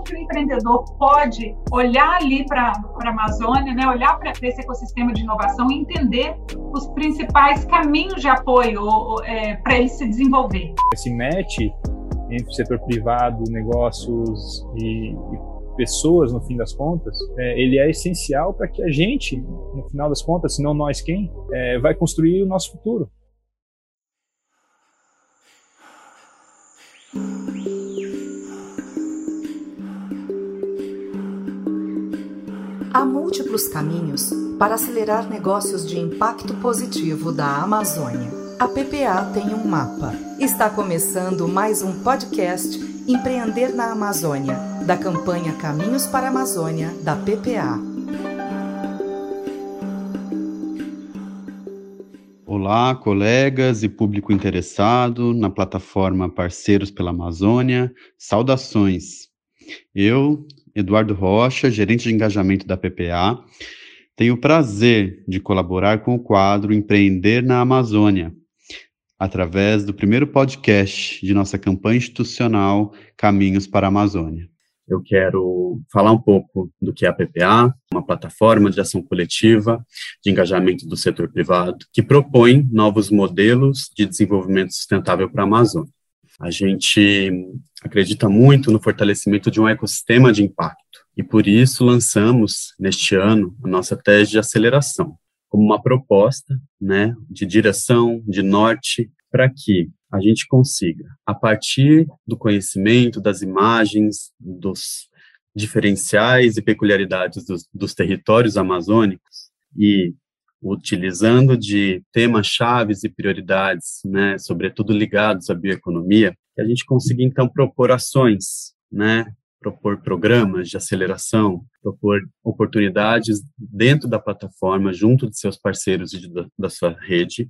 como que o empreendedor pode olhar ali para a Amazônia, né, olhar para esse ecossistema de inovação e entender os principais caminhos de apoio é, para ele se desenvolver. Esse match entre o setor privado, negócios e, e pessoas, no fim das contas, é, ele é essencial para que a gente, no final das contas, se não nós quem, é, vai construir o nosso futuro. Há múltiplos caminhos para acelerar negócios de impacto positivo da Amazônia. A PPA tem um mapa. Está começando mais um podcast Empreender na Amazônia, da campanha Caminhos para a Amazônia, da PPA. Olá, colegas e público interessado na plataforma Parceiros pela Amazônia. Saudações. Eu, Eduardo Rocha, gerente de engajamento da PPA, tenho o prazer de colaborar com o quadro Empreender na Amazônia, através do primeiro podcast de nossa campanha institucional Caminhos para a Amazônia. Eu quero falar um pouco do que é a PPA, uma plataforma de ação coletiva de engajamento do setor privado que propõe novos modelos de desenvolvimento sustentável para a Amazônia. A gente acredita muito no fortalecimento de um ecossistema de impacto e por isso lançamos neste ano a nossa tese de aceleração, como uma proposta né, de direção, de norte, para que a gente consiga, a partir do conhecimento, das imagens, dos diferenciais e peculiaridades dos, dos territórios amazônicos e utilizando de temas chaves e prioridades, né, sobretudo ligados à bioeconomia, que a gente consiga então propor ações, né, propor programas de aceleração, propor oportunidades dentro da plataforma, junto de seus parceiros e da, da sua rede,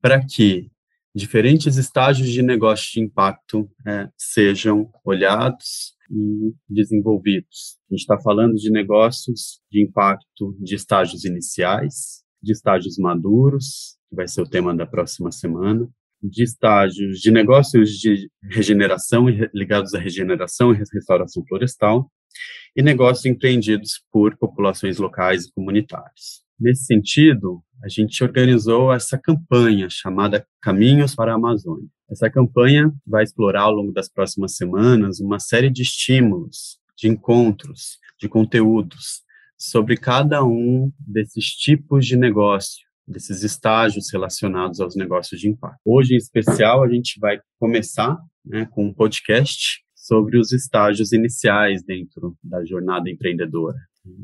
para que diferentes estágios de negócio de impacto é, sejam olhados e desenvolvidos. A gente está falando de negócios de impacto de estágios iniciais, de estágios maduros, que vai ser o tema da próxima semana, de estágios de negócios de regeneração ligados à regeneração e restauração florestal e negócios empreendidos por populações locais e comunitárias. Nesse sentido, a gente organizou essa campanha chamada Caminhos para a Amazônia. Essa campanha vai explorar ao longo das próximas semanas uma série de estímulos, de encontros, de conteúdos sobre cada um desses tipos de negócio desses estágios relacionados aos negócios de impacto. Hoje, em especial, a gente vai começar né, com um podcast sobre os estágios iniciais dentro da jornada empreendedora.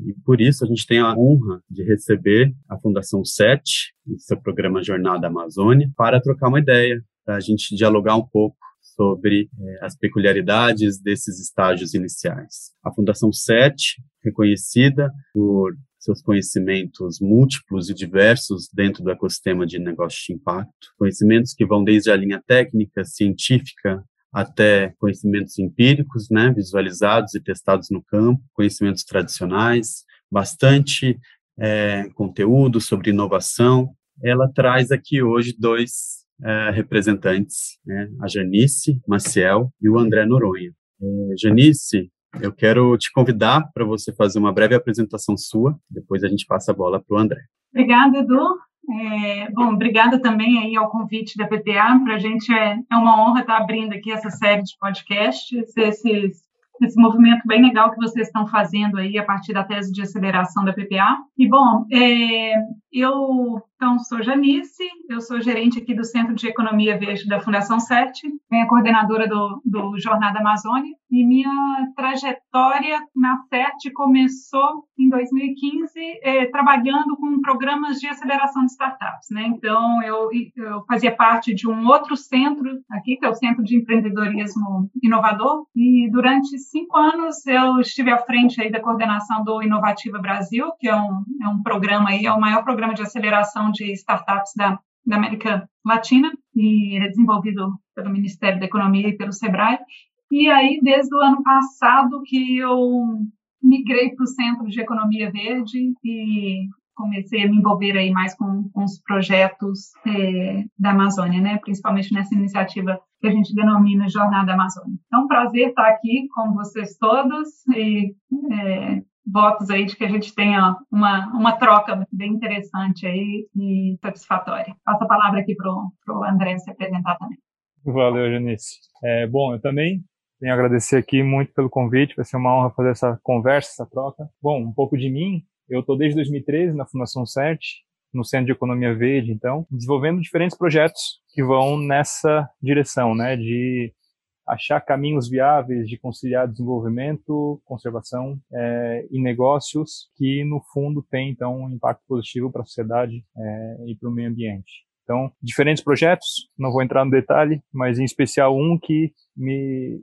E por isso a gente tem a honra de receber a Fundação SET e seu programa Jornada Amazônia para trocar uma ideia, para a gente dialogar um pouco sobre eh, as peculiaridades desses estágios iniciais. A Fundação SET, reconhecida por seus conhecimentos múltiplos e diversos dentro do ecossistema de negócios de impacto, conhecimentos que vão desde a linha técnica, científica, até conhecimentos empíricos, né, visualizados e testados no campo, conhecimentos tradicionais, bastante é, conteúdo sobre inovação. Ela traz aqui hoje dois é, representantes, né, a Janice Maciel e o André Noronha. É, Janice eu quero te convidar para você fazer uma breve apresentação sua, depois a gente passa a bola para o André. Obrigada, Edu. É, bom, obrigada também aí ao convite da PPA. Para a gente é, é uma honra estar abrindo aqui essa série de podcasts, esse movimento bem legal que vocês estão fazendo aí a partir da tese de aceleração da PPA. E, bom, é, eu então sou Janice, eu sou gerente aqui do Centro de Economia Verde da Fundação Sete, venho coordenadora do, do Jornada Amazônia, e minha trajetória na FET começou em 2015, é, trabalhando com programas de aceleração de startups. Né? Então, eu, eu fazia parte de um outro centro aqui, que é o Centro de Empreendedorismo Inovador, e durante cinco anos eu estive à frente aí da coordenação do Inovativa Brasil, que é um, é um programa aí, é o maior programa de aceleração de startups da, da América Latina, e ele é desenvolvido pelo Ministério da Economia e pelo SEBRAE. E aí, desde o ano passado, que eu migrei para o Centro de Economia Verde e comecei a me envolver aí mais com, com os projetos é, da Amazônia, né? Principalmente nessa iniciativa que a gente denomina Jornada Amazônia. Então, prazer estar aqui com vocês todos e é, votos aí de que a gente tenha uma, uma troca bem interessante aí e satisfatória. Passo a palavra aqui para o André se apresentar também. Valeu, Janice. É, bom, eu também tenho a agradecer aqui muito pelo convite, vai ser uma honra fazer essa conversa, essa troca. Bom, um pouco de mim, eu estou desde 2013 na Fundação 7, no Centro de Economia Verde, então, desenvolvendo diferentes projetos que vão nessa direção, né, de achar caminhos viáveis de conciliar desenvolvimento, conservação é, e negócios que, no fundo, tem, então, um impacto positivo para a sociedade é, e para o meio ambiente. Então, diferentes projetos, não vou entrar no detalhe, mas em especial um que me,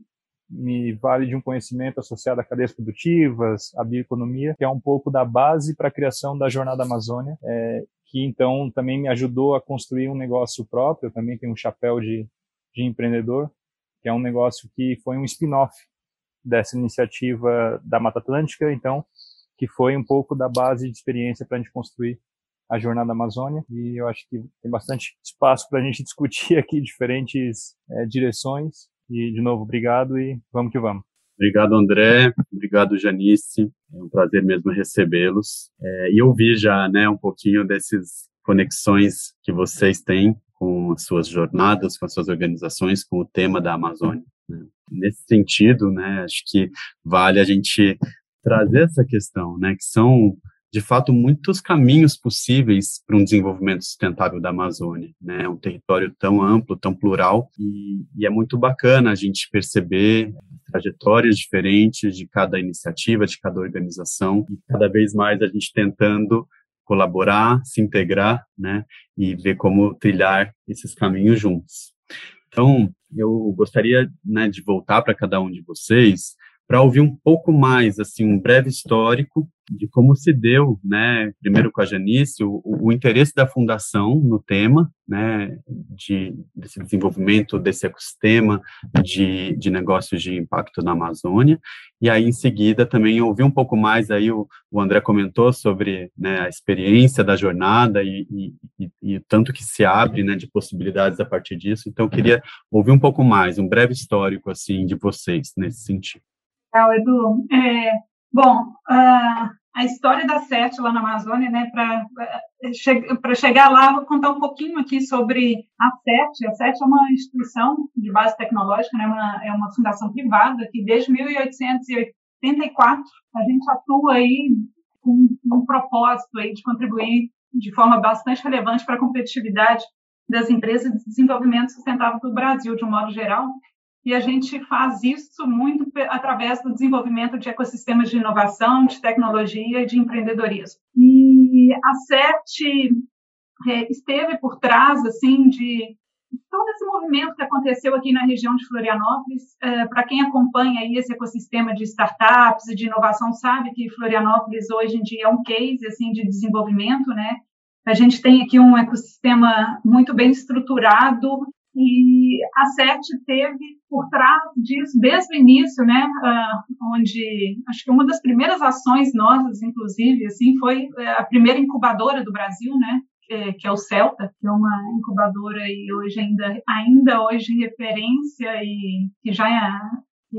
me vale de um conhecimento associado a cadeias produtivas, a bioeconomia, que é um pouco da base para a criação da Jornada Amazônia, é, que então também me ajudou a construir um negócio próprio, eu também tenho um chapéu de, de empreendedor, que é um negócio que foi um spin-off dessa iniciativa da Mata Atlântica, então, que foi um pouco da base de experiência para a gente construir a Jornada Amazônia, e eu acho que tem bastante espaço para a gente discutir aqui diferentes é, direções, e, de novo, obrigado e vamos que vamos. Obrigado, André. Obrigado, Janice. É um prazer mesmo recebê-los. É, e ouvir já, né, um pouquinho dessas conexões que vocês têm com as suas jornadas, com as suas organizações, com o tema da Amazônia. Né? Nesse sentido, né, acho que vale a gente trazer essa questão, né, que são de fato muitos caminhos possíveis para um desenvolvimento sustentável da Amazônia, né? É um território tão amplo, tão plural e, e é muito bacana a gente perceber trajetórias diferentes de cada iniciativa, de cada organização e cada vez mais a gente tentando colaborar, se integrar, né, e ver como trilhar esses caminhos juntos. Então, eu gostaria, né, de voltar para cada um de vocês para ouvir um pouco mais, assim, um breve histórico de como se deu, né, primeiro com a Janice, o, o interesse da fundação no tema, né, de, desse desenvolvimento desse ecossistema de, de negócios de impacto na Amazônia, e aí em seguida também ouvir um pouco mais, aí o, o André comentou sobre né, a experiência da jornada e, e, e, e tanto que se abre, né, de possibilidades a partir disso, então eu queria ouvir um pouco mais, um breve histórico, assim, de vocês nesse sentido. Legal, Edu. É, bom, uh, a história da SET lá na Amazônia, né, para che chegar lá, vou contar um pouquinho aqui sobre a SET. A SET é uma instituição de base tecnológica, né, uma, é uma fundação privada que desde 1884 a gente atua aí com um propósito aí de contribuir de forma bastante relevante para a competitividade das empresas de desenvolvimento sustentável do Brasil, de um modo geral e a gente faz isso muito através do desenvolvimento de ecossistemas de inovação, de tecnologia e de empreendedorismo. E a CERT é, esteve por trás, assim, de todo esse movimento que aconteceu aqui na região de Florianópolis. É, Para quem acompanha aí esse ecossistema de startups e de inovação, sabe que Florianópolis hoje em dia é um case, assim, de desenvolvimento, né? A gente tem aqui um ecossistema muito bem estruturado e a CERT teve por trás disso desde o início, né, uh, onde acho que uma das primeiras ações nossas, inclusive, assim, foi eh, a primeira incubadora do Brasil, né, que, que é o Celta, que é uma incubadora e hoje ainda ainda hoje referência e que já é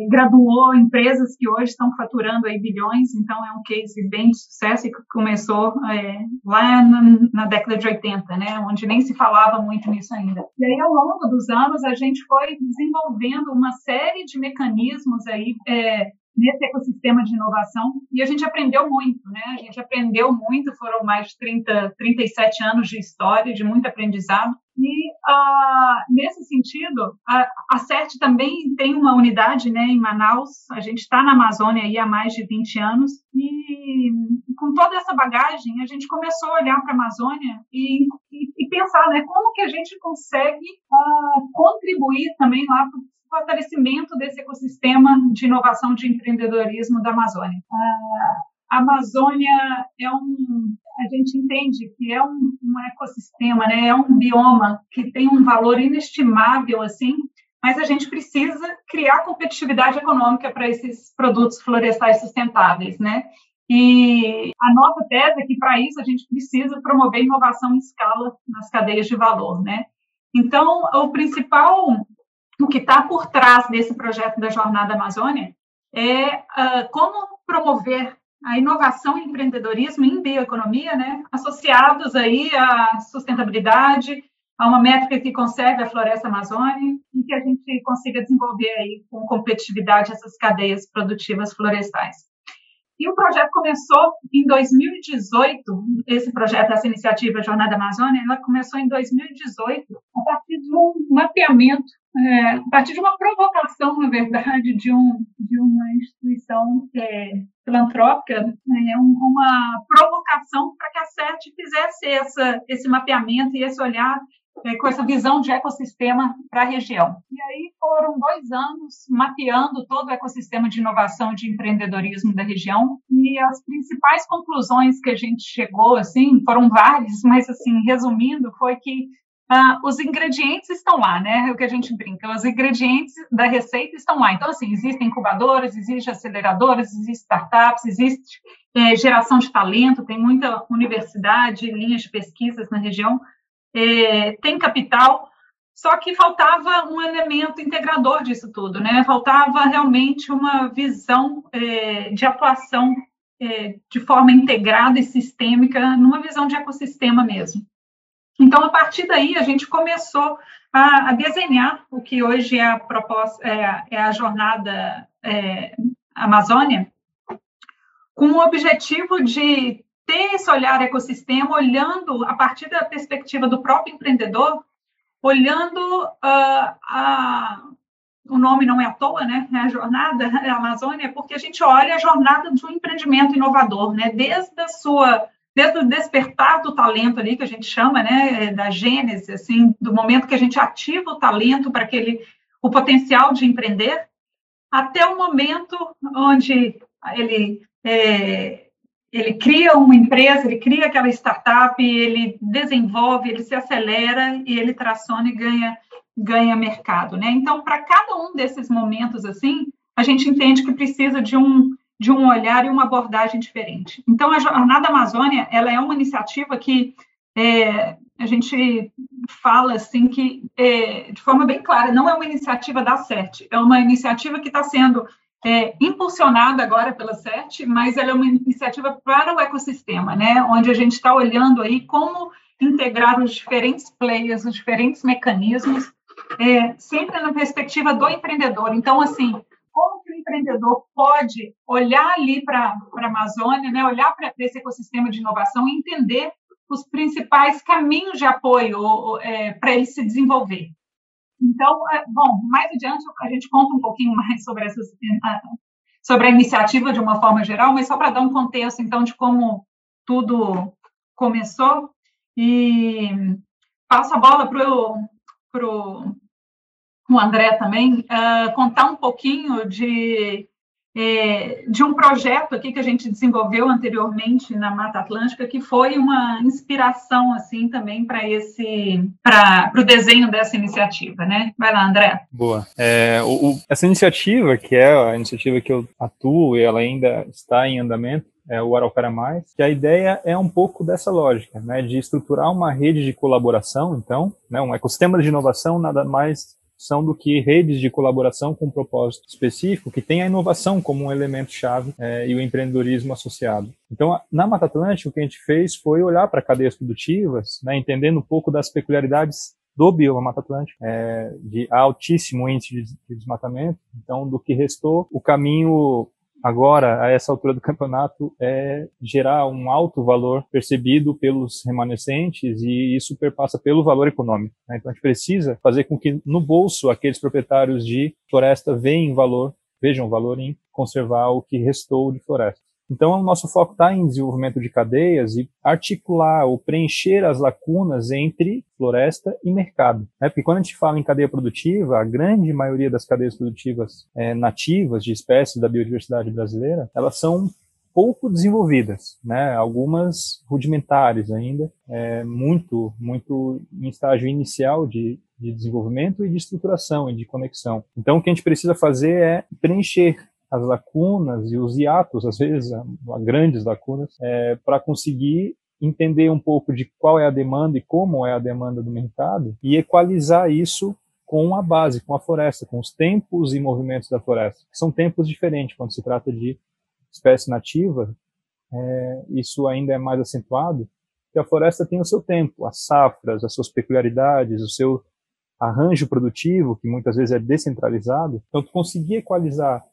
graduou empresas que hoje estão faturando aí bilhões, então é um case bem de sucesso e que começou é, lá na, na, década de 80, né, onde nem se falava muito nisso ainda. E aí, ao longo dos anos, a gente foi desenvolvendo uma série de mecanismos aí é, nesse ecossistema de inovação e a gente aprendeu muito, né? A gente aprendeu muito, foram mais de 30, 37 anos de história, de muito aprendizado. E uh, nesse sentido, a, a CERT também tem uma unidade né, em Manaus, a gente está na Amazônia aí há mais de 20 anos, e com toda essa bagagem, a gente começou a olhar para a Amazônia e, e, e, pensar né, como que a gente consegue uh, contribuir também lá para fortalecimento desse ecossistema de inovação de empreendedorismo da Amazônia. A Amazônia é um, a gente entende que é um, um ecossistema, né, é um bioma que tem um valor inestimável assim, mas a gente precisa criar competitividade econômica para esses produtos florestais sustentáveis, né? E a nossa tese é que, para isso, a gente precisa promover inovação em escala nas cadeias de valor, né? Então, o principal, o que está por trás desse projeto da Jornada Amazônia é uh, como promover a inovação e empreendedorismo em bioeconomia, né, associados aí à sustentabilidade, a uma métrica que conserve a floresta amazônica e que a gente consiga desenvolver aí com competitividade essas cadeias produtivas florestais. E o projeto começou em 2018, esse projeto, essa iniciativa Jornada Amazônia, ela começou em 2018, a partir de um mapeamento, é, a partir de uma provocação, na verdade, de, um, de uma instituição é, filantrópica, é, uma provocação para que a CERT fizesse essa, esse mapeamento e esse olhar é, com essa visão de ecossistema para a região. E aí foram dois anos mapeando todo o ecossistema de inovação e de empreendedorismo da região e as principais conclusões que a gente chegou, assim, foram várias, mas assim, resumindo, foi que ah, os ingredientes estão lá, né? É o que a gente brinca, os ingredientes da receita estão lá. Então, assim, existem incubadoras, existem aceleradoras, existem startups, existe é, geração de talento, tem muita universidade, linhas de pesquisas na região, é, tem capital, só que faltava um elemento integrador disso tudo, né? Faltava realmente uma visão é, de atuação é, de forma integrada e sistêmica, numa visão de ecossistema mesmo. Então, a partir daí, a gente começou a, a desenhar o que hoje é a proposta, é, é a jornada é, Amazônia, com o objetivo de ter esse olhar ecossistema, olhando a partir da perspectiva do próprio empreendedor, olhando uh, a, o nome não é à toa, né? É a jornada a Amazônia, porque a gente olha a jornada de um empreendimento inovador, né? Desde a sua desde o despertar do talento ali que a gente chama, né, da gênese, assim, do momento que a gente ativa o talento para aquele o potencial de empreender, até o momento onde ele é, ele cria uma empresa, ele cria aquela startup, ele desenvolve, ele se acelera e ele traciona e ganha, ganha mercado, né? Então, para cada um desses momentos, assim, a gente entende que precisa de um, de um olhar e uma abordagem diferente. Então, a Jornada Amazônia, ela é uma iniciativa que é, a gente fala, assim, que, é, de forma bem clara, não é uma iniciativa da CERT, é uma iniciativa que está sendo é, impulsionada agora pela CERT, mas ela é uma iniciativa para o ecossistema, né? Onde a gente está olhando aí como integrar os diferentes players, os diferentes mecanismos, é, sempre na perspectiva do empreendedor. Então, assim, empreendedor pode olhar ali para a Amazônia, né? Olhar para esse ecossistema de inovação e entender os principais caminhos de apoio é, para ele se desenvolver. Então, é, bom, mais adiante a gente conta um pouquinho mais sobre, essas, sobre a iniciativa de uma forma geral, mas só para dar um contexto, então, de como tudo começou. E passo a bola para o André também, uh, contar um pouquinho de é, de um projeto aqui que a gente desenvolveu anteriormente na Mata Atlântica, que foi uma inspiração assim também para esse para o desenho dessa iniciativa, né? Vai lá, André. Boa. É, o, o, essa iniciativa, que é a iniciativa que eu atuo e ela ainda está em andamento, é o Araucária Mais, que a ideia é um pouco dessa lógica, né, de estruturar uma rede de colaboração, então, né, um ecossistema de inovação nada mais são do que redes de colaboração com um propósito específico, que tem a inovação como um elemento-chave é, e o empreendedorismo associado. Então, na Mata Atlântica, o que a gente fez foi olhar para cadeias produtivas, né, entendendo um pouco das peculiaridades do bioma Mata Atlântica, é, de altíssimo índice de desmatamento. Então, do que restou, o caminho agora, a essa altura do campeonato, é gerar um alto valor percebido pelos remanescentes e isso perpassa pelo valor econômico. Né? Então a gente precisa fazer com que no bolso aqueles proprietários de floresta vejam valor, vejam valor em conservar o que restou de floresta. Então, o nosso foco está em desenvolvimento de cadeias e articular ou preencher as lacunas entre floresta e mercado. Né? Porque quando a gente fala em cadeia produtiva, a grande maioria das cadeias produtivas é, nativas de espécies da biodiversidade brasileira, elas são pouco desenvolvidas, né? Algumas rudimentares ainda, é, muito, muito em estágio inicial de, de desenvolvimento e de estruturação e de conexão. Então, o que a gente precisa fazer é preencher as lacunas e os hiatos, às vezes, grandes lacunas, é, para conseguir entender um pouco de qual é a demanda e como é a demanda do mercado e equalizar isso com a base, com a floresta, com os tempos e movimentos da floresta, são tempos diferentes quando se trata de espécie nativa. É, isso ainda é mais acentuado, que a floresta tem o seu tempo, as safras, as suas peculiaridades, o seu arranjo produtivo, que muitas vezes é descentralizado. Então, conseguir equalizar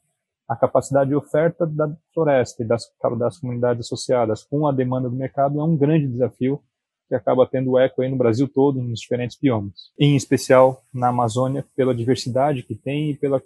a capacidade de oferta da floresta e das, das comunidades associadas com a demanda do mercado é um grande desafio que acaba tendo eco aí no Brasil todo, nos diferentes biomas. Em especial na Amazônia, pela diversidade que tem e pelo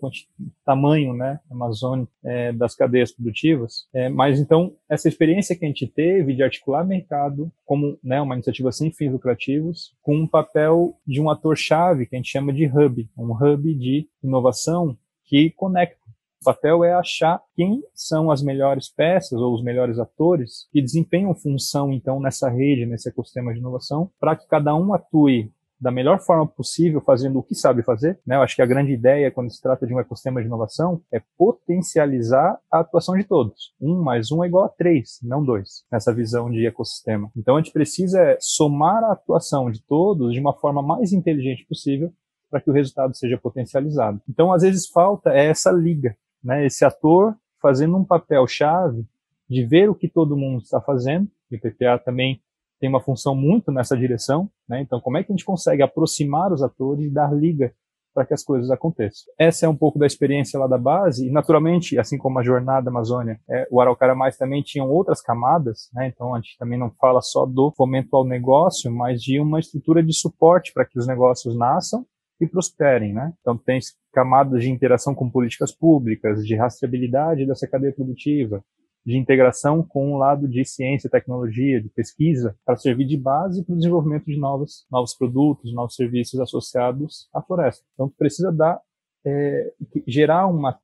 tamanho, né, Amazônia, é, das cadeias produtivas. É, mas então, essa experiência que a gente teve de articular mercado como né, uma iniciativa sem fins lucrativos, com um papel de um ator-chave que a gente chama de hub, um hub de inovação que conecta o papel é achar quem são as melhores peças ou os melhores atores que desempenham função, então, nessa rede, nesse ecossistema de inovação, para que cada um atue da melhor forma possível, fazendo o que sabe fazer. Né? Eu acho que a grande ideia, quando se trata de um ecossistema de inovação, é potencializar a atuação de todos. Um mais um é igual a três, não dois, nessa visão de ecossistema. Então, a gente precisa somar a atuação de todos de uma forma mais inteligente possível para que o resultado seja potencializado. Então, às vezes, falta é essa liga né, esse ator fazendo um papel chave de ver o que todo mundo está fazendo, e o PPA também tem uma função muito nessa direção, né? Então, como é que a gente consegue aproximar os atores e dar liga para que as coisas aconteçam? Essa é um pouco da experiência lá da base, e naturalmente, assim como a jornada Amazônia, é, o Araucária Mais também tinham outras camadas, né? Então, a gente também não fala só do fomento ao negócio, mas de uma estrutura de suporte para que os negócios nasçam e prosperem, né? Então tem camadas de interação com políticas públicas, de rastreabilidade dessa cadeia produtiva, de integração com o lado de ciência, tecnologia, de pesquisa, para servir de base para o desenvolvimento de novos, novos produtos, novos serviços associados à floresta. Então precisa dar é, gerar uma,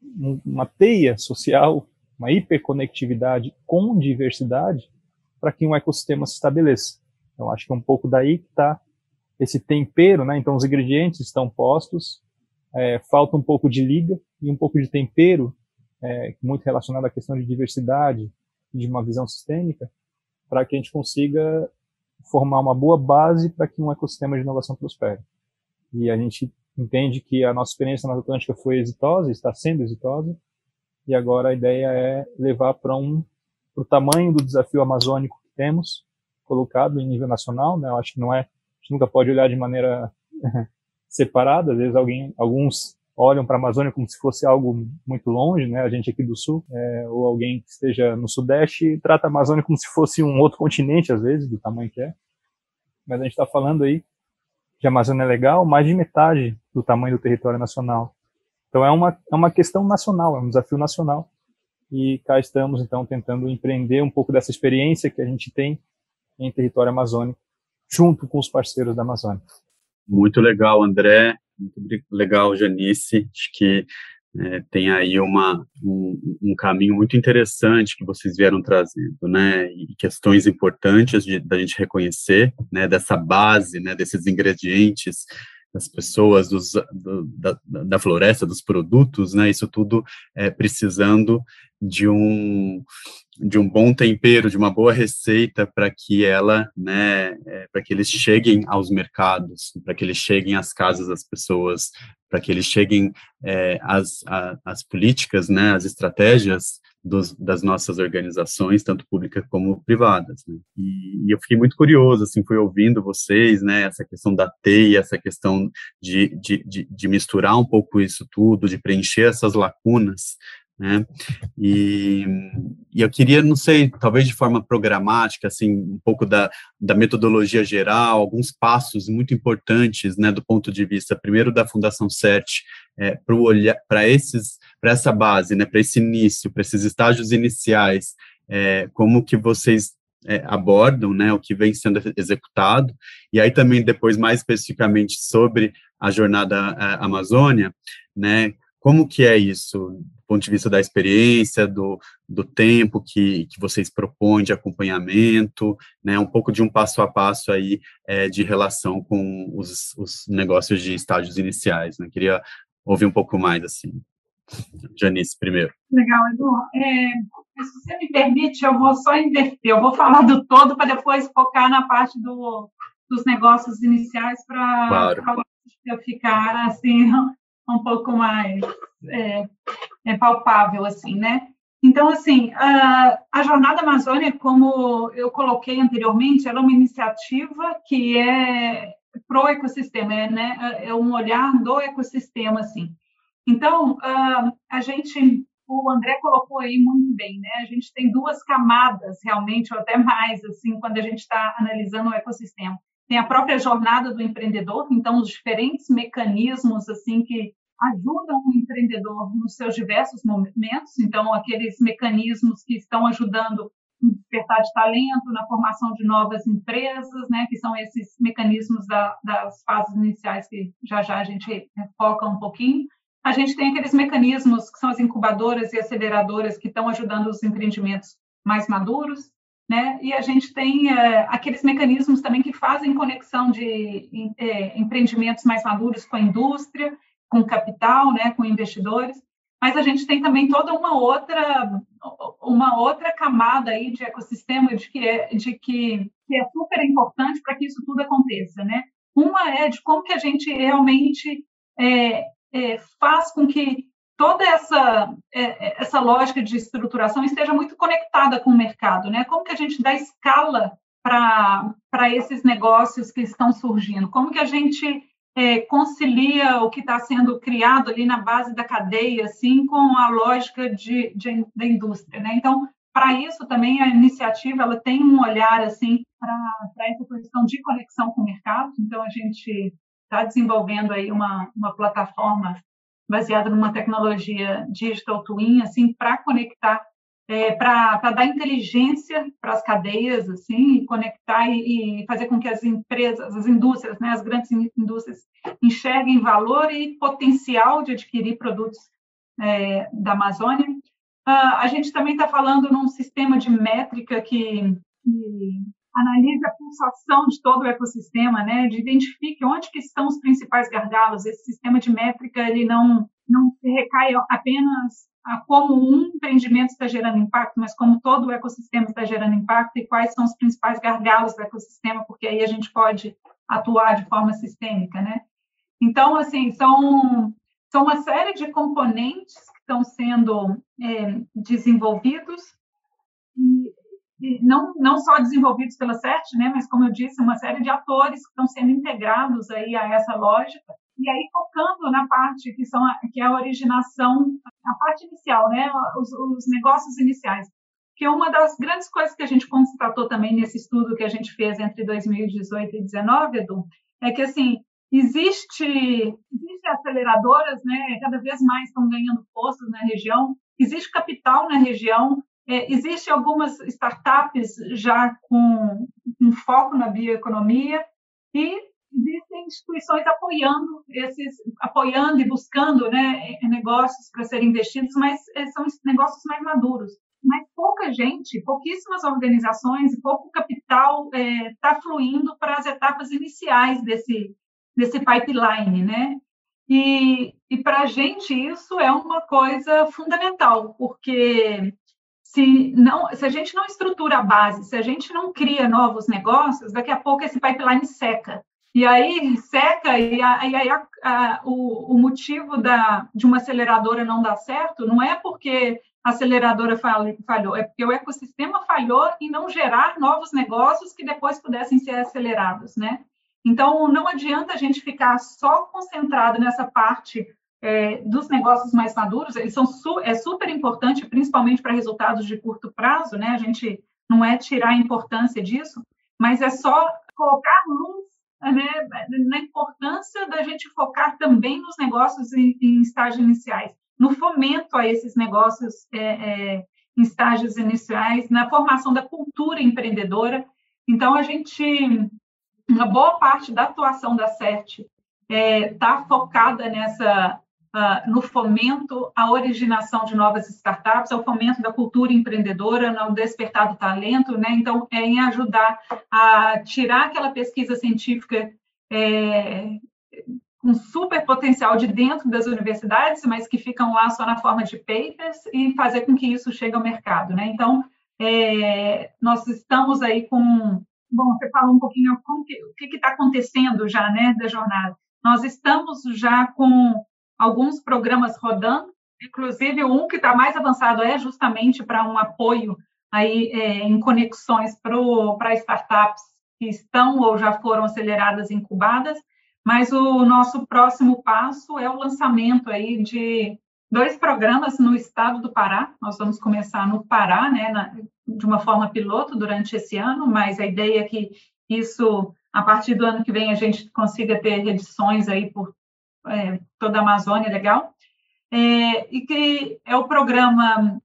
uma teia social, uma hiperconectividade com diversidade para que um ecossistema se estabeleça. Então acho que é um pouco daí que está esse tempero, né? Então os ingredientes estão postos, é, falta um pouco de liga e um pouco de tempero, é, muito relacionado à questão de diversidade e de uma visão sistêmica, para que a gente consiga formar uma boa base para que um ecossistema de inovação prospere. E a gente entende que a nossa experiência na Atlântica foi exitosa, está sendo exitosa, e agora a ideia é levar para um para o tamanho do desafio amazônico que temos colocado em nível nacional, né? Eu acho que não é gente nunca pode olhar de maneira separada. Às vezes alguém, alguns olham para a Amazônia como se fosse algo muito longe, né? A gente aqui do Sul, é, ou alguém que esteja no Sudeste trata a Amazônia como se fosse um outro continente, às vezes, do tamanho que é. Mas a gente está falando aí de Amazônia legal, mais de metade do tamanho do território nacional. Então é uma, é uma questão nacional, é um desafio nacional. E cá estamos, então, tentando empreender um pouco dessa experiência que a gente tem em território amazônico junto com os parceiros da Amazônia. Muito legal, André. Muito legal, Janice. Acho que é, tem aí uma, um, um, caminho muito interessante que vocês vieram trazendo, né, e questões importantes da gente reconhecer, né, dessa base, né, desses ingredientes, das pessoas, dos, do, da, da floresta, dos produtos, né, isso tudo é, precisando de um de um bom tempero, de uma boa receita para que ela, né, é, para que eles cheguem aos mercados, para que eles cheguem às casas das pessoas, para que eles cheguem é, às, políticas, né, às estratégias dos, das nossas organizações, tanto públicas como privadas. Né? E, e, eu fiquei muito curioso, assim, fui ouvindo vocês, né, essa questão da teia, essa questão de, de, de, de misturar um pouco isso tudo, de preencher essas lacunas, né? E, e, eu queria, não sei, talvez de forma programática, assim, um pouco da, da metodologia geral, alguns passos muito importantes, né, do ponto de vista, primeiro da Fundação CERT, é, para olhar para esses, para essa base, né, para esse início, para esses estágios iniciais, é, como que vocês é, abordam, né, o que vem sendo executado, e aí também depois mais especificamente sobre a jornada é, Amazônia, né, como que é isso, do ponto de vista da experiência, do, do tempo que, que vocês propõem de acompanhamento, né, um pouco de um passo a passo aí é, de relação com os, os negócios de estágios iniciais, né, queria ouvir um pouco mais, assim. Janice, primeiro. Legal, Edu. É, se você me permite, eu vou só inverter. Eu vou falar do todo para depois focar na parte do, dos negócios iniciais para claro. eu ficar assim um pouco mais é, é, palpável, assim, né? Então, assim, a, a Jornada Amazônia, como eu coloquei anteriormente, ela é uma iniciativa que é pro ecossistema, é, né, é um olhar do ecossistema, assim. Então, uh, a gente, o André colocou aí muito bem, né, a gente tem duas camadas, realmente, ou até mais, assim, quando a gente está analisando o ecossistema. Tem a própria jornada do empreendedor, então, os diferentes mecanismos, assim, que ajudam o empreendedor nos seus diversos momentos, então, aqueles mecanismos que estão ajudando no despertar de talento, na formação de novas empresas, né, que são esses mecanismos da, das fases iniciais que já já a gente foca um pouquinho. A gente tem aqueles mecanismos que são as incubadoras e aceleradoras que estão ajudando os empreendimentos mais maduros, né? E a gente tem é, aqueles mecanismos também que fazem conexão de é, empreendimentos mais maduros com a indústria, com capital, né, com investidores mas a gente tem também toda uma outra uma outra camada aí de ecossistema de que é, de que, que é super importante para que isso tudo aconteça, né? Uma é de como que a gente realmente é, é, faz com que toda essa é, essa lógica de estruturação esteja muito conectada com o mercado, né? Como que a gente dá escala para esses negócios que estão surgindo? Como que a gente é, concilia o que está sendo criado ali na base da cadeia, assim, com a lógica de, de da indústria, né? Então, para isso também a iniciativa ela tem um olhar assim para essa questão de conexão com o mercado. Então, a gente está desenvolvendo aí uma, uma plataforma baseada numa tecnologia digital twin, assim, para conectar é, para dar inteligência para as cadeias, assim, conectar e, e, fazer com que as empresas, as indústrias, né, as grandes indústrias, enxerguem valor e potencial de adquirir produtos é, da Amazônia. Uh, a gente também está falando num sistema de métrica que, que analisa a pulsação de todo o ecossistema, né, de identifique onde que estão os principais gargalos. Esse sistema de métrica ele não não recai apenas a como um empreendimento está gerando impacto, mas como todo o ecossistema está gerando impacto e quais são os principais gargalos do ecossistema, porque aí a gente pode atuar de forma sistêmica, né? Então, assim, são, são uma série de componentes que estão sendo é, desenvolvidos e, e, não, não só desenvolvidos pela CERT, né, mas, como eu disse, uma série de atores que estão sendo integrados aí a essa lógica e aí focando na parte que são a, que é a originação, a parte inicial, né, os, os negócios iniciais. Que uma das grandes coisas que a gente constatou também nesse estudo que a gente fez entre 2018 e 2019, Edu, é que assim existe existe aceleradoras, né, cada vez mais estão ganhando postos na região, existe capital na região, é, existe algumas startups já com um foco na bioeconomia e existem instituições apoiando esses, apoiando e buscando né, negócios para serem investidos, mas eh, são negócios mais maduros. Mas pouca gente, pouquíssimas organizações e pouco capital está é, fluindo para as etapas iniciais desse, desse pipeline, né? E, e para a gente isso é uma coisa fundamental, porque se, não, se a gente não estrutura a base, se a gente não cria novos negócios, daqui a pouco esse pipeline seca. E aí seca, e, a, e aí a, a, o, o, motivo da, de uma aceleradora não dar certo não é porque a aceleradora falhou, é porque o ecossistema falhou em não gerar novos negócios que depois pudessem ser acelerados, né? Então, não adianta a gente ficar só concentrado nessa parte é, dos negócios mais maduros, eles são su é super importante, principalmente para resultados de curto prazo, né? A gente não é tirar a importância disso, mas é só colocar luz né, na importância da gente focar também nos negócios em, em estágios iniciais, no fomento a esses negócios é, é, em estágios iniciais, na formação da cultura empreendedora. Então, a gente, uma boa parte da atuação da CERT está é, tá focada nessa uh, no fomento à originação de novas startups, ao fomento da cultura empreendedora, no despertar do talento, né? Então, é em ajudar a tirar aquela pesquisa científica é, com super potencial de dentro das universidades, mas que ficam lá só na forma de papers e fazer com que isso chegue ao mercado, né? Então, é, nós estamos aí com Bom, você falou um pouquinho que, o que está acontecendo já, né, da jornada. Nós estamos já com alguns programas rodando, inclusive um que está mais avançado é justamente para um apoio aí é, em conexões para startups que estão ou já foram aceleradas, incubadas, mas o nosso próximo passo é o lançamento aí de dois programas no estado do Pará. Nós vamos começar no Pará, né, na, de uma forma piloto durante esse ano, mas a ideia é que isso, a partir do ano que vem, a gente consiga ter edições aí por é, toda a Amazônia, legal. É, e que é o programa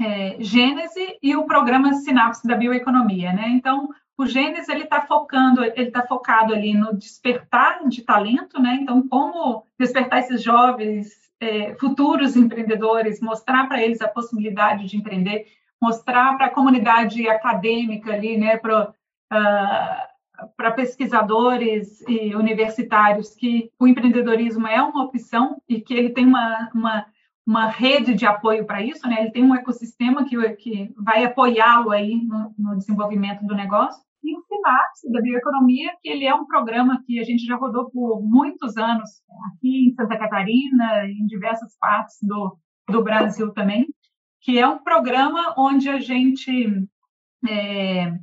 é, Gênese e o programa Sinapse da Bioeconomia, né? Então, o Gênesis ele está focando, ele está focado ali no despertar de talento, né? Então, como despertar esses jovens é, futuros empreendedores, mostrar para eles a possibilidade de empreender, mostrar para a comunidade acadêmica ali, né, para uh, para pesquisadores e universitários que o empreendedorismo é uma opção e que ele tem uma, uma, uma rede de apoio para isso, né? Ele tem um ecossistema que, que vai apoiá-lo aí no, no desenvolvimento do negócio e o Sinapse da Bioeconomia, que ele é um programa que a gente já rodou por muitos anos aqui em Santa Catarina, em diversas partes do, do Brasil também, que é um programa onde a gente é,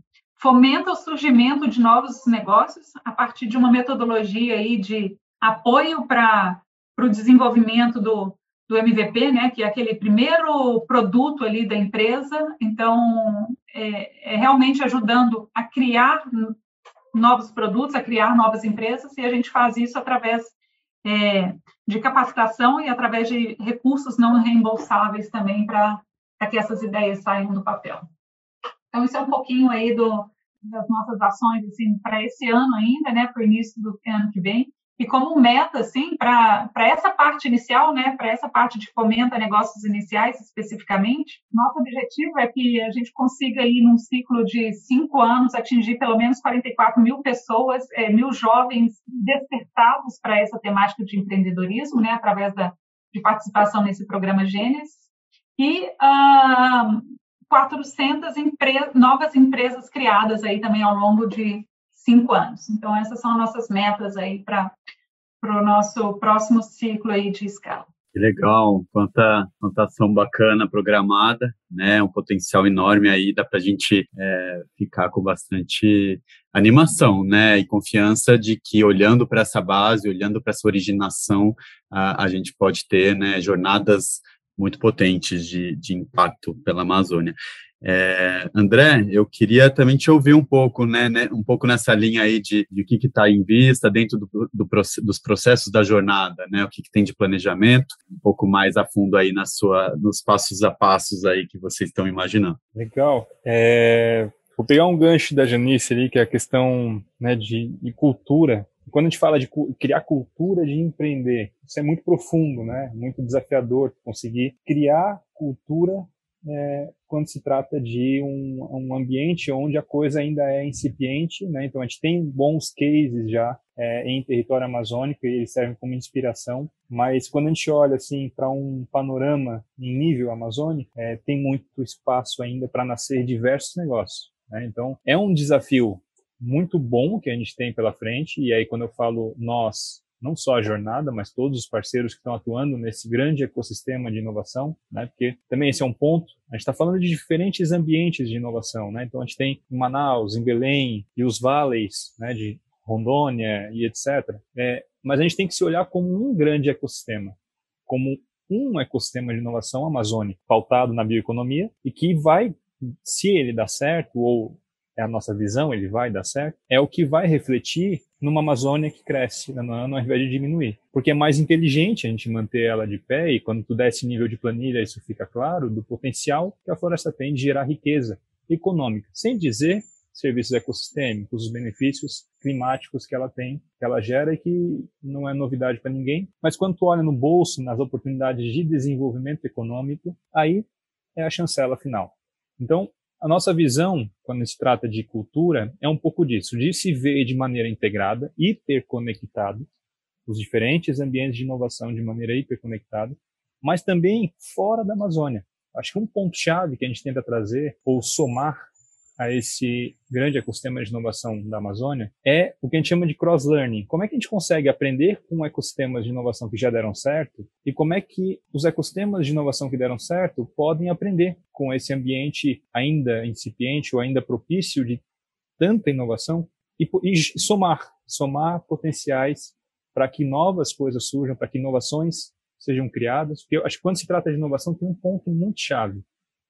fomenta o surgimento de novos negócios a partir de uma metodologia aí de apoio para o desenvolvimento do, do MVP, né, que é aquele primeiro produto ali da empresa. Então, é, é, realmente ajudando a criar novos produtos, a criar novas empresas, e a gente faz isso através é, de capacitação e através de recursos não reembolsáveis também para que essas ideias saiam do papel. Então, isso é um pouquinho aí do, das nossas ações assim, para esse ano ainda, né, para o início do ano que vem. E como meta, assim, para essa parte inicial, né, para essa parte de fomento a negócios iniciais especificamente, nosso objetivo é que a gente consiga, aí, num ciclo de cinco anos, atingir pelo menos 44 mil pessoas, é, mil jovens despertados para essa temática de empreendedorismo, né, através da, de participação nesse programa Gênesis, e ah, 400 empre novas empresas criadas aí também ao longo de cinco anos. Então, essas são nossas metas aí para o nosso próximo ciclo aí de escala. Que legal, quanta, quanta ação bacana programada, né? Um potencial enorme aí, dá para a gente é, ficar com bastante animação, né? E confiança de que olhando para essa base, olhando para essa originação, a, a gente pode ter né, jornadas muito potentes de, de impacto pela Amazônia. É, André, eu queria também te ouvir um pouco, né, né um pouco nessa linha aí de, de o que está em vista dentro do, do, dos processos da jornada, né, o que, que, tem de planejamento, um pouco mais a fundo aí na sua, nos passos a passos aí que vocês estão imaginando. Legal. É, vou pegar um gancho da Janice ali, que é a questão né, de, de cultura. Quando a gente fala de criar cultura de empreender, isso é muito profundo, né? Muito desafiador conseguir criar cultura é, quando se trata de um, um, ambiente onde a coisa ainda é incipiente, né? Então a gente tem bons cases já é, em território amazônico e eles servem como inspiração. Mas quando a gente olha assim para um panorama em nível amazônico, é, tem muito espaço ainda para nascer diversos negócios. Né? Então é um desafio muito bom que a gente tem pela frente. E aí quando eu falo nós não só a jornada, mas todos os parceiros que estão atuando nesse grande ecossistema de inovação, né? Porque também esse é um ponto. A gente está falando de diferentes ambientes de inovação, né? Então a gente tem em Manaus, em Belém e os vales, né? De Rondônia e etc. É, mas a gente tem que se olhar como um grande ecossistema, como um ecossistema de inovação amazônico pautado na bioeconomia e que vai, se ele dá certo ou é a nossa visão, ele vai dar certo, é o que vai refletir numa Amazônia que cresce no ano ao invés de diminuir. Porque é mais inteligente a gente manter ela de pé e quando tu der esse nível de planilha, isso fica claro, do potencial que a floresta tem de gerar riqueza econômica, sem dizer serviços ecossistêmicos, os benefícios climáticos que ela tem, que ela gera e que não é novidade para ninguém. Mas quando tu olha no bolso, nas oportunidades de desenvolvimento econômico, aí é a chancela final. Então, a nossa visão, quando se trata de cultura, é um pouco disso, de se ver de maneira integrada e ter conectado os diferentes ambientes de inovação de maneira hiperconectada, mas também fora da Amazônia. Acho que um ponto-chave que a gente tenta trazer ou somar a esse grande ecossistema de inovação da Amazônia é o que a gente chama de cross-learning. Como é que a gente consegue aprender com ecossistemas de inovação que já deram certo e como é que os ecossistemas de inovação que deram certo podem aprender com esse ambiente ainda incipiente ou ainda propício de tanta inovação e, e somar, somar potenciais para que novas coisas surjam, para que inovações sejam criadas. Porque eu acho que quando se trata de inovação tem um ponto muito chave,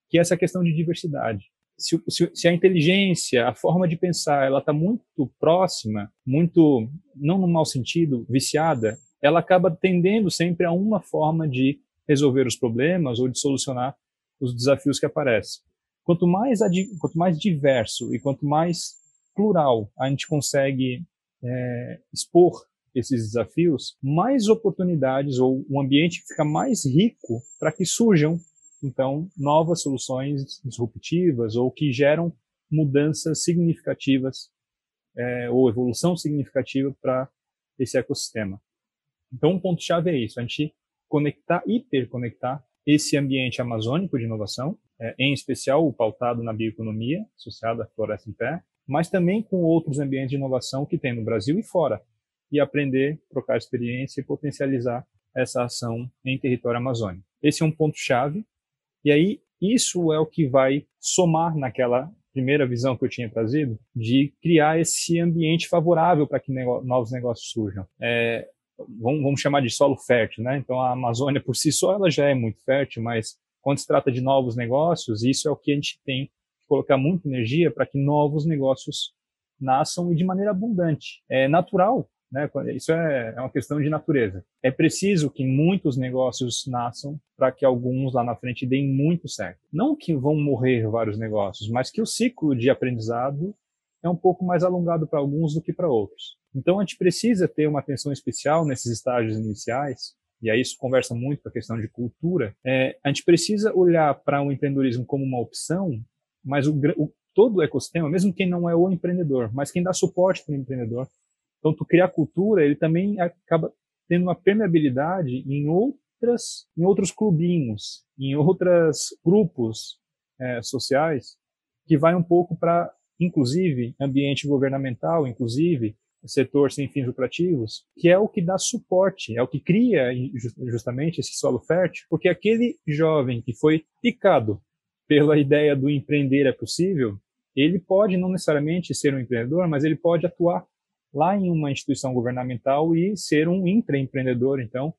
que é essa questão de diversidade se, se, se, a inteligência, a forma de pensar, ela está muito próxima, muito, não no mau sentido, viciada, ela acaba tendendo sempre a uma forma de resolver os problemas ou de solucionar os desafios que aparecem. Quanto mais, quanto mais diverso e quanto mais plural a gente consegue é, expor esses desafios, mais oportunidades ou um ambiente fica mais rico para que surjam então, novas soluções disruptivas ou que geram mudanças significativas é, ou evolução significativa para esse ecossistema. Então, um ponto-chave é isso, a gente conectar, hiperconectar esse ambiente amazônico de inovação, é, em especial o pautado na bioeconomia, associado à floresta em pé, mas também com outros ambientes de inovação que tem no Brasil e fora, e aprender, trocar experiência e potencializar essa ação em território amazônico. Esse é um ponto-chave e aí, isso é o que vai somar naquela primeira visão que eu tinha trazido, de criar esse ambiente favorável para que nego novos negócios surjam. É, vamos, vamos, chamar de solo fértil, né? Então, a Amazônia por si só ela já é muito fértil, mas quando se trata de novos negócios, isso é o que a gente tem que colocar muita energia para que novos negócios nasçam e de maneira abundante. É natural né? Isso é, é uma questão de natureza. É preciso que muitos negócios nasçam para que alguns lá na frente deem muito certo. Não que vão morrer vários negócios, mas que o ciclo de aprendizado é um pouco mais alongado para alguns do que para outros. Então a gente precisa ter uma atenção especial nesses estágios iniciais, e aí isso conversa muito com a questão de cultura. É, a gente precisa olhar para o empreendedorismo como uma opção, mas o, o, todo o ecossistema, mesmo quem não é o empreendedor, mas quem dá suporte para o empreendedor, então, tu criar cultura, ele também acaba tendo uma permeabilidade em outras, em outros clubinhos, em outros grupos é, sociais, que vai um pouco para, inclusive, ambiente governamental, inclusive, setor sem fins lucrativos, que é o que dá suporte, é o que cria justamente esse solo fértil, porque aquele jovem que foi picado pela ideia do empreender é possível, ele pode não necessariamente ser um empreendedor, mas ele pode atuar lá em uma instituição governamental e ser um intraempreendedor, então,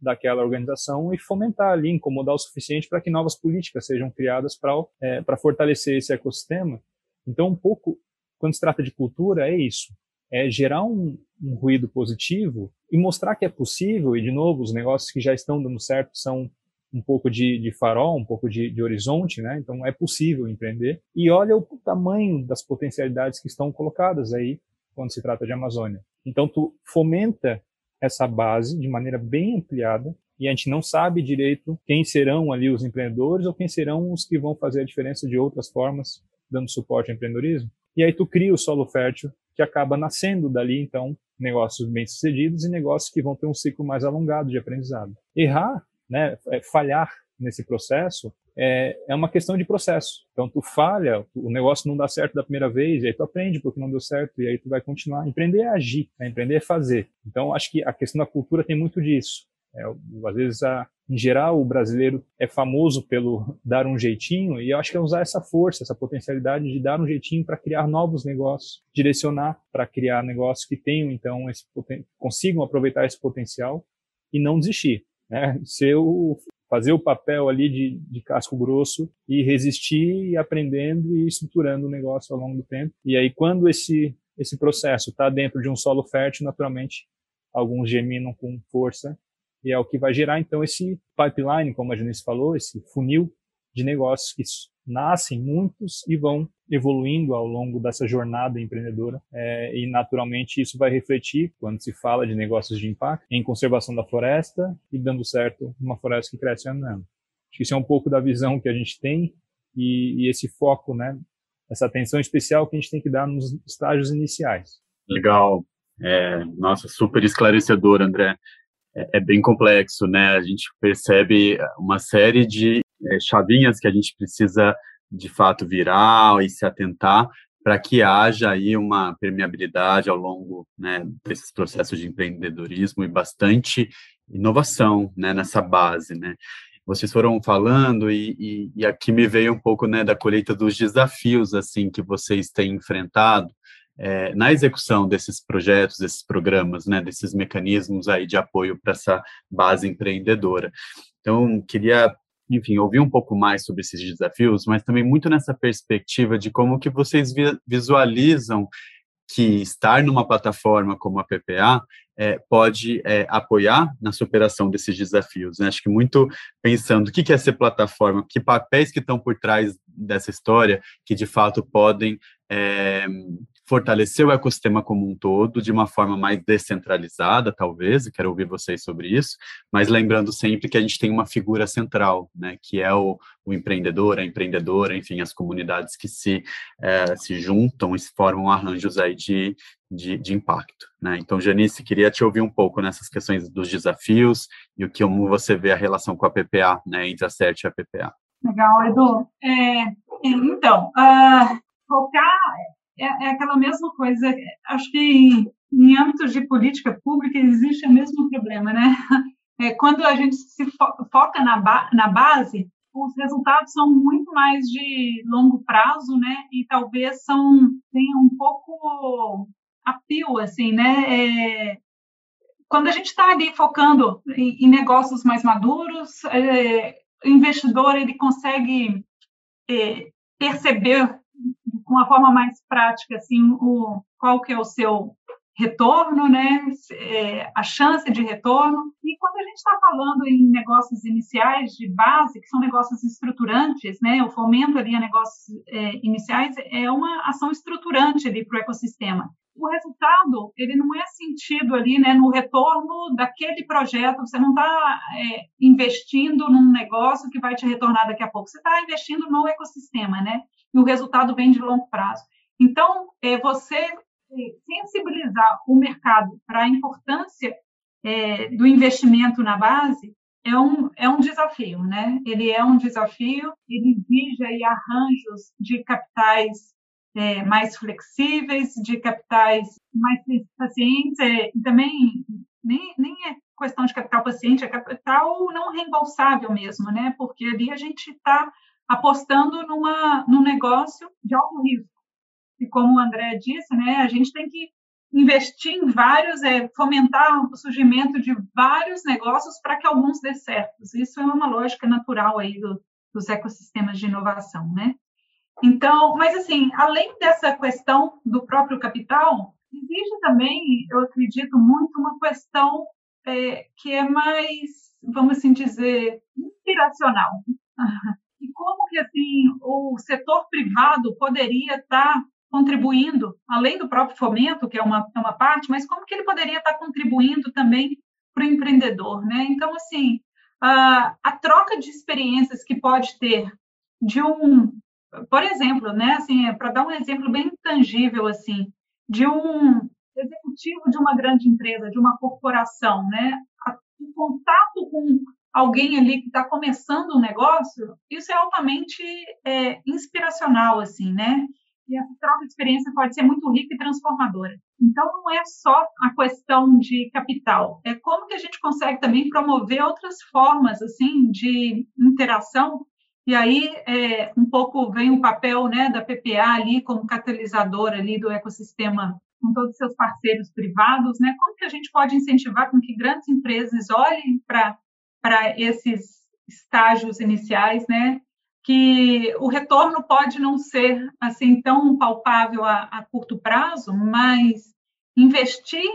daquela organização e fomentar ali, incomodar o suficiente para que novas políticas sejam criadas para é, fortalecer esse ecossistema. Então, um pouco, quando se trata de cultura, é isso. É gerar um, um ruído positivo e mostrar que é possível, e de novo, os negócios que já estão dando certo são um pouco de, de farol, um pouco de, de, horizonte, né? Então é possível empreender. E olha o tamanho das potencialidades que estão colocadas aí quando se trata de Amazônia. Então, tu fomenta essa base de maneira bem ampliada e a gente não sabe direito quem serão ali os empreendedores ou quem serão os que vão fazer a diferença de outras formas, dando suporte ao empreendedorismo. E aí tu cria o solo fértil que acaba nascendo dali, então, negócios bem-sucedidos e negócios que vão ter um ciclo mais alongado de aprendizado. Errar, né, é, falhar nesse processo é, é uma questão de processo. Então, tu falha, o negócio não dá certo da primeira vez, e aí tu aprende porque não deu certo, e aí tu vai continuar. Empreender é agir, né? empreender é fazer. Então, acho que a questão da cultura tem muito disso. É, às vezes, a, em geral, o brasileiro é famoso pelo dar um jeitinho, e eu acho que é usar essa força, essa potencialidade de dar um jeitinho para criar novos negócios, direcionar para criar negócios que tenham, então, esse, consigam aproveitar esse potencial e não desistir. Né? Ser o, fazer o papel ali de, de casco grosso e resistir e aprendendo e estruturando o negócio ao longo do tempo. E aí, quando esse, esse processo está dentro de um solo fértil, naturalmente, alguns germinam com força e é o que vai gerar, então, esse pipeline, como a Janice falou, esse funil de negócios que nascem muitos e vão evoluindo ao longo dessa jornada empreendedora é, e naturalmente isso vai refletir quando se fala de negócios de impacto em conservação da floresta e dando certo uma floresta que cresce ano a ano. Acho que isso é um pouco da visão que a gente tem e, e esse foco, né, essa atenção especial que a gente tem que dar nos estágios iniciais. Legal. É, nossa, super esclarecedor, André. É, é, bem complexo, né? A gente percebe uma série de é, chavinhas que a gente precisa de fato virar e se atentar para que haja aí uma permeabilidade ao longo né, desses processos de empreendedorismo e bastante inovação né, nessa base, né? Vocês foram falando e, e, e aqui me veio um pouco né, da colheita dos desafios assim que vocês têm enfrentado é, na execução desses projetos, desses programas, né, desses mecanismos aí de apoio para essa base empreendedora. Então, queria enfim, ouvir um pouco mais sobre esses desafios, mas também muito nessa perspectiva de como que vocês visualizam que estar numa plataforma como a PPA é, pode é, apoiar na superação desses desafios. Né? Acho que muito pensando o que é ser plataforma, que papéis que estão por trás dessa história que de fato podem é, fortalecer o ecossistema como um todo de uma forma mais descentralizada, talvez, e quero ouvir vocês sobre isso, mas lembrando sempre que a gente tem uma figura central, né, que é o, o empreendedor, a empreendedora, enfim, as comunidades que se, é, se juntam e formam arranjos aí de, de, de, impacto, né? Então, Janice, queria te ouvir um pouco nessas questões dos desafios e o que como você vê a relação com a PPA, né, entre a CERT e a PPA. Legal, Edu. É, então, uh, focar é, é aquela mesma coisa. Acho que em, em âmbitos de política pública existe o mesmo problema, né? É, quando a gente se fo foca na, ba na base, os resultados são muito mais de longo prazo, né? E talvez são tenham um pouco apio, assim, né? É, quando a gente está ali focando em, em, negócios mais maduros, é, o investidor ele consegue é, perceber uma forma mais prática, assim, o, qual que é o seu retorno, né, é, a chance de retorno. E quando a gente está falando em negócios iniciais de base, que são negócios estruturantes, né, o fomento ali a negócios é, iniciais é uma ação estruturante ali para o ecossistema. O resultado, ele não é sentido ali, né, no retorno daquele projeto. Você não está é, investindo num negócio que vai te retornar daqui a pouco. Você está investindo no ecossistema, né? e o resultado vem de longo prazo. Então, é, você é, sensibilizar o mercado para a importância é, do investimento na base é um, é um desafio, né? Ele é um desafio, ele exige aí arranjos de capitais é, mais flexíveis, de capitais mais pacientes, é, e também nem, nem é questão de capital paciente, é capital não reembolsável mesmo, né? Porque ali a gente está apostando numa, num negócio de alto risco. E como o André disse, né, a gente tem que investir em vários, é, fomentar o surgimento de vários negócios para que alguns dê certo. Isso é uma lógica natural aí do, dos ecossistemas de inovação, né? Então, mas assim, além dessa questão do próprio capital, existe também, eu acredito muito, uma questão é, que é mais, vamos assim dizer, inspiracional. e como que assim o setor privado poderia estar contribuindo, além do próprio fomento, que é uma, é uma parte, mas como que ele poderia estar contribuindo também para o empreendedor, né? Então, assim, a, a troca de experiências que pode ter de um, por exemplo, né, assim, é para dar um exemplo bem tangível, assim, de um executivo de uma grande empresa, de uma corporação, né, o contato com alguém ali que está começando um negócio, isso é altamente é, inspiracional, assim, né? E essa troca de experiência pode ser muito rica e transformadora. Então, não é só a questão de capital, é como que a gente consegue também promover outras formas, assim, de interação. E aí, é, um pouco vem o papel, né, da PPA ali como catalisador ali do ecossistema com todos os seus parceiros privados, né? Como que a gente pode incentivar com que grandes empresas olhem para esses estágios iniciais, né? Que o retorno pode não ser assim tão palpável a, a curto prazo, mas investir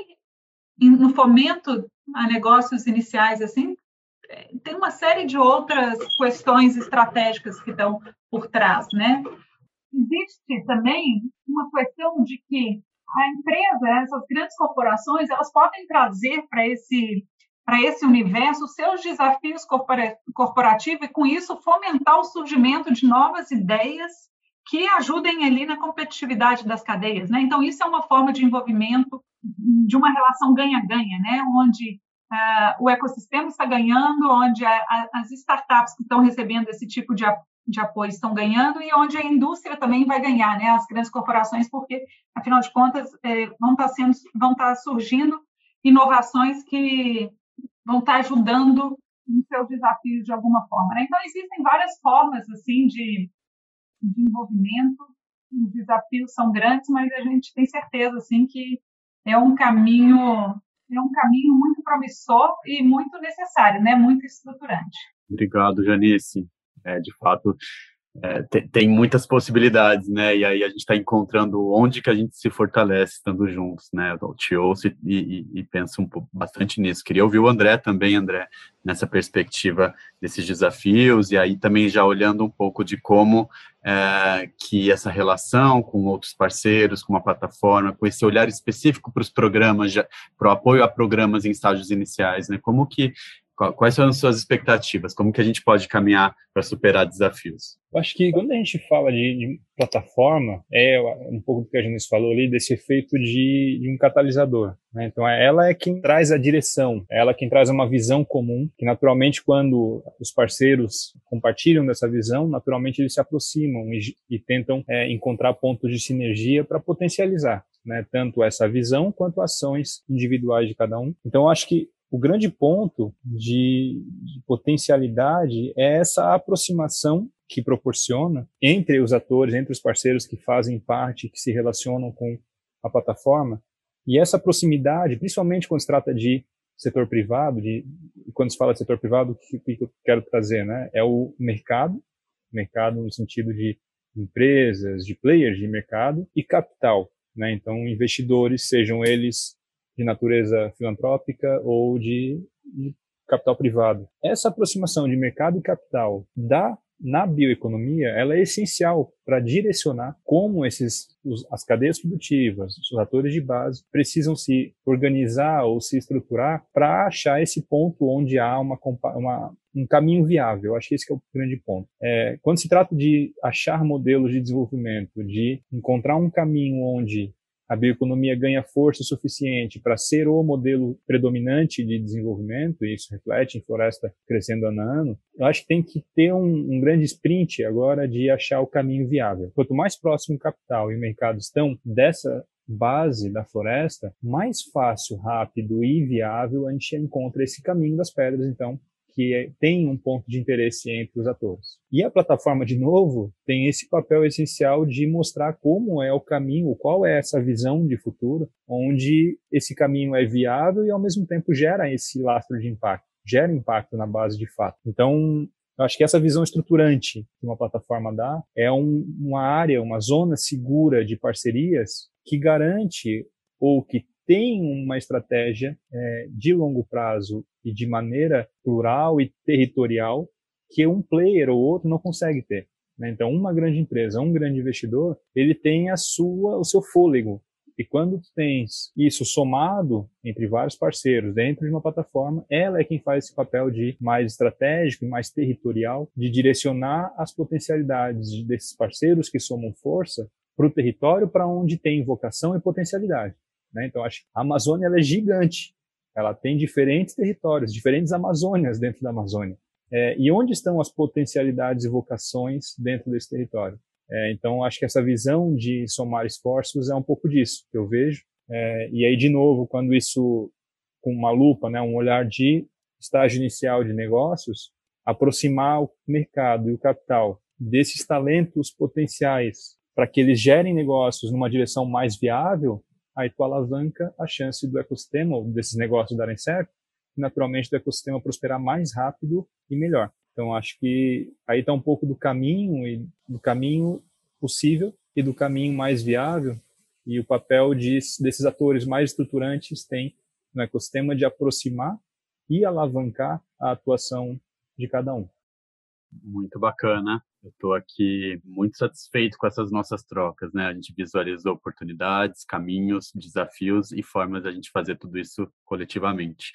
no fomento a negócios iniciais assim tem uma série de outras questões estratégicas que estão por trás, né? Existe também uma questão de que a empresa, essas grandes corporações, elas podem trazer para esse para esse universo seus desafios corporativos e, com isso, fomentar o surgimento de novas ideias que ajudem ali na competitividade das cadeias, né? Então isso é uma forma de envolvimento de uma relação ganha-ganha, né? Onde uh, o ecossistema está ganhando, onde a, a, as startups que estão recebendo esse tipo de, de apoio estão ganhando e onde a indústria também vai ganhar, né? As grandes corporações, porque afinal de contas eh, vão estar tá sendo, vão estar tá surgindo inovações que vão estar tá ajudando nos seus desafios de alguma forma. Né? Então existem várias formas assim de de envolvimento. Os desafios são grandes, mas a gente tem certeza assim que é um caminho é um caminho muito promissor e muito necessário, né? Muito estruturante. Obrigado, Janice. É, de fato, é, tem, tem, muitas possibilidades, né? E aí a gente está encontrando onde que a gente se fortalece estando juntos, né? Eu te ouço e, e, e penso um pouco, bastante nisso. Queria ouvir o André também, André, nessa perspectiva desses desafios e aí também já olhando um pouco de como é, que essa relação com outros parceiros, com uma plataforma, com esse olhar específico para os programas, para o apoio a programas em estágios iniciais, né? Como que Quais são as suas expectativas? Como que a gente pode caminhar para superar desafios? Eu acho que quando a gente fala de, de, plataforma, é um pouco do que a gente falou ali, desse efeito de, de um catalisador. Né? Então, é, ela é quem traz a direção, é ela quem traz uma visão comum, que naturalmente, quando os parceiros compartilham dessa visão, naturalmente eles se aproximam e, e tentam é, encontrar pontos de sinergia para potencializar. Né, tanto essa visão quanto ações individuais de cada um. Então, acho que o grande ponto de, de potencialidade é essa aproximação que proporciona entre os atores, entre os parceiros que fazem parte, que se relacionam com a plataforma. E essa proximidade, principalmente quando se trata de setor privado, de, quando se fala de setor privado, o que, que eu quero trazer, né? É o mercado, mercado no sentido de empresas, de players de mercado e capital, né? Então, investidores, sejam eles de natureza filantrópica ou de, de capital privado. Essa aproximação de mercado e capital da na bioeconomia, ela é essencial para direcionar como esses os, as cadeias produtivas, os atores de base precisam se organizar ou se estruturar para achar esse ponto onde há uma, uma, um caminho viável. Eu acho que esse que é o grande ponto. É, quando se trata de achar modelos de desenvolvimento, de encontrar um caminho onde a bioeconomia ganha força suficiente para ser o modelo predominante de desenvolvimento, e isso reflete em floresta crescendo ano a ano, eu acho que tem que ter um, um grande sprint agora de achar o caminho viável. Quanto mais próximo o capital e o mercado estão dessa base da floresta, mais fácil, rápido e viável a gente encontra esse caminho das pedras, então, que tem um ponto de interesse entre os atores. E a plataforma, de novo, tem esse papel essencial de mostrar como é o caminho, qual é essa visão de futuro, onde esse caminho é viável e, ao mesmo tempo, gera esse lastro de impacto, gera impacto na base de fato. Então, eu acho que essa visão estruturante que uma plataforma dá é um, uma área, uma zona segura de parcerias que garante ou que tem uma estratégia é, de longo prazo e de maneira plural e territorial que um player ou outro não consegue ter. Né? Então, uma grande empresa, um grande investidor, ele tem a sua, o seu fôlego. E quando tu tens isso somado entre vários parceiros dentro de uma plataforma, ela é quem faz esse papel de mais estratégico e mais territorial, de direcionar as potencialidades desses parceiros que somam força para o território para onde tem vocação e potencialidade. Né? Então, acho que a Amazônia é gigante. Ela tem diferentes territórios, diferentes Amazônias dentro da Amazônia. É, e onde estão as potencialidades e vocações dentro desse território? É, então, acho que essa visão de somar esforços é um pouco disso que eu vejo. É, e aí, de novo, quando isso, com uma lupa, né, um olhar de estágio inicial de negócios, aproximar o mercado e o capital desses talentos potenciais para que eles gerem negócios numa direção mais viável, aí tu alavanca a chance do ecossistema, ou desses negócios darem certo, e naturalmente do ecossistema prosperar mais rápido e melhor. Então, acho que aí está um pouco do caminho, e do caminho possível e do caminho mais viável, e o papel de, desses atores mais estruturantes tem no ecossistema de aproximar e alavancar a atuação de cada um. Muito bacana. Eu estou aqui muito satisfeito com essas nossas trocas, né? A gente visualizou oportunidades, caminhos, desafios e formas de a gente fazer tudo isso coletivamente.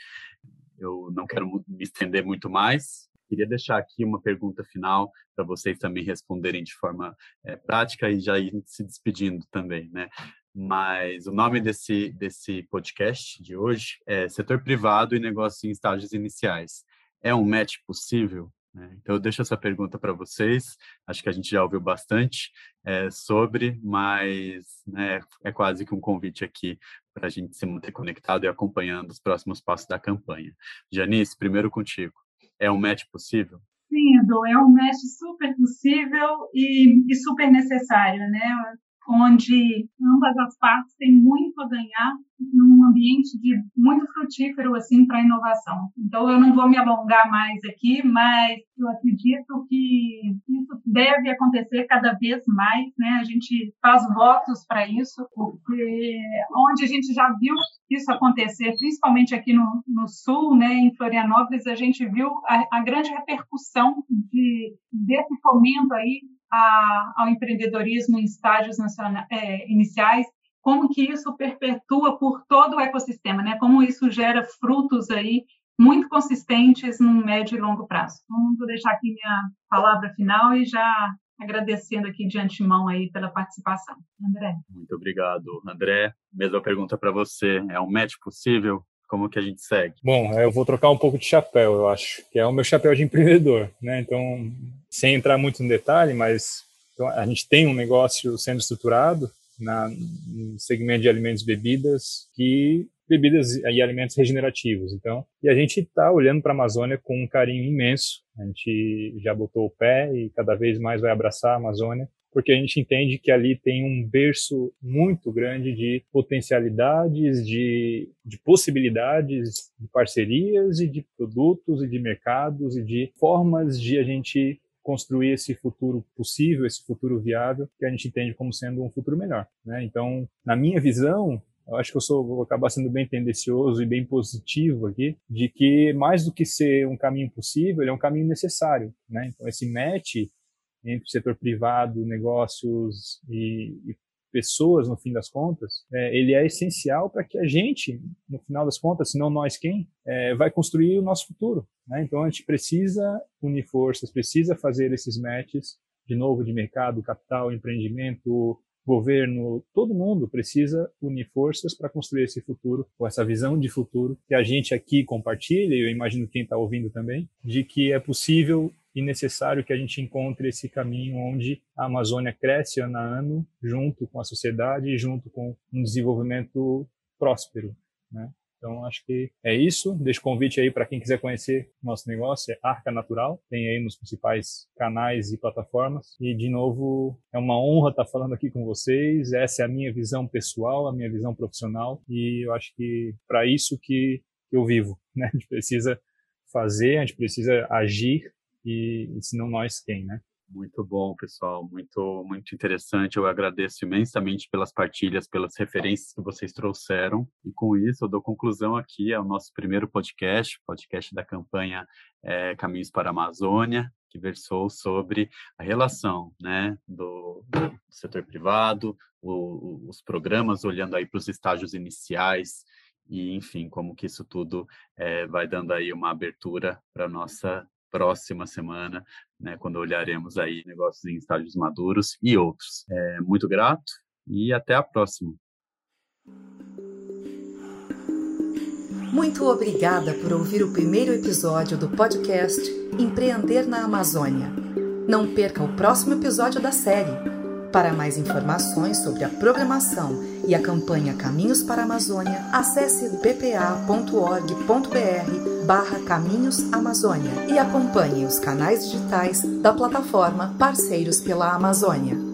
Eu não quero me estender muito mais Queria deixar aqui uma pergunta final para vocês também responderem de forma é, prática e já ir se despedindo também, né? Mas o nome desse, desse podcast de hoje é Setor Privado e Negócios em Estágios Iniciais. É um match possível? Né? Então, eu deixo essa pergunta para vocês. Acho que a gente já ouviu bastante é, sobre, mas né, é quase que um convite aqui para a gente se manter conectado e acompanhando os próximos passos da campanha. Janice, primeiro contigo. É um match possível? Edu, é um match super possível e, e super necessário, né? Onde ambas as partes têm muito a ganhar num ambiente de muito frutífero assim para a inovação. Então eu não vou me alongar mais aqui, mas eu acredito que isso deve acontecer cada vez mais, né? A gente faz votos para isso, porque onde a gente já viu isso acontecer, principalmente aqui no, no sul, né, em Florianópolis, a gente viu a, a grande repercussão de, desse fomento aí a, ao empreendedorismo em estágios nacionais, é, iniciais, como que isso perpetua por todo o ecossistema, né? Como isso gera frutos aí muito consistentes no médio e longo prazo. Então, vou deixar aqui minha palavra final e já agradecendo aqui de antemão aí pela participação. André. Muito obrigado, André. Mesma pergunta para você. É um match possível? Como que a gente segue? Bom, eu vou trocar um pouco de chapéu, eu acho, que é o meu chapéu de empreendedor, né? Então, sem entrar muito no detalhe, mas a gente tem um negócio sendo estruturado na, no segmento de alimentos e bebidas, que bebidas e alimentos regenerativos. Então, e a gente está olhando para a Amazônia com um carinho imenso. A gente já botou o pé e cada vez mais vai abraçar a Amazônia porque a gente entende que ali tem um berço muito grande de potencialidades, de, de possibilidades de parcerias e de produtos e de mercados e de formas de a gente construir esse futuro possível, esse futuro viável, que a gente entende como sendo um futuro melhor. Né? Então, na minha visão, eu acho que eu sou, vou acabar sendo bem tendencioso e bem positivo aqui, de que mais do que ser um caminho possível, ele é um caminho necessário. Né? Então, esse match entre o setor privado, negócios e, e pessoas, no fim das contas, é, ele é essencial para que a gente, no final das contas, se não nós quem, é, vai construir o nosso futuro. Né? Então a gente precisa unir forças, precisa fazer esses matches, de novo, de mercado, capital, empreendimento, governo, todo mundo precisa unir forças para construir esse futuro, com essa visão de futuro que a gente aqui compartilha, e eu imagino quem está ouvindo também, de que é possível e necessário que a gente encontre esse caminho onde a Amazônia cresce ano a ano, junto com a sociedade e junto com um desenvolvimento próspero, né? Então, acho que é isso. Deixo o convite aí para quem quiser conhecer nosso negócio, é Arca Natural. Tem aí nos principais canais e plataformas. E, de novo, é uma honra estar falando aqui com vocês. Essa é a minha visão pessoal, a minha visão profissional. E eu acho que para isso que eu vivo. Né? A gente precisa fazer, a gente precisa agir e, e se não nós quem, né? Muito bom, pessoal, muito muito interessante. Eu agradeço imensamente pelas partilhas, pelas referências que vocês trouxeram. E com isso, eu dou conclusão aqui ao nosso primeiro podcast, podcast da campanha é, Caminhos para a Amazônia, que versou sobre a relação, né, do, do setor privado, o, os programas olhando aí para os estágios iniciais e, enfim, como que isso tudo é, vai dando aí uma abertura para nossa próxima semana, né, quando olharemos aí negócios em estágios maduros e outros. É, muito grato e até a próxima. Muito obrigada por ouvir o primeiro episódio do podcast Empreender na Amazônia. Não perca o próximo episódio da série. Para mais informações sobre a programação e a campanha Caminhos para a Amazônia, acesse bpa.org.br barra Caminhos Amazônia e acompanhe os canais digitais da plataforma Parceiros pela Amazônia.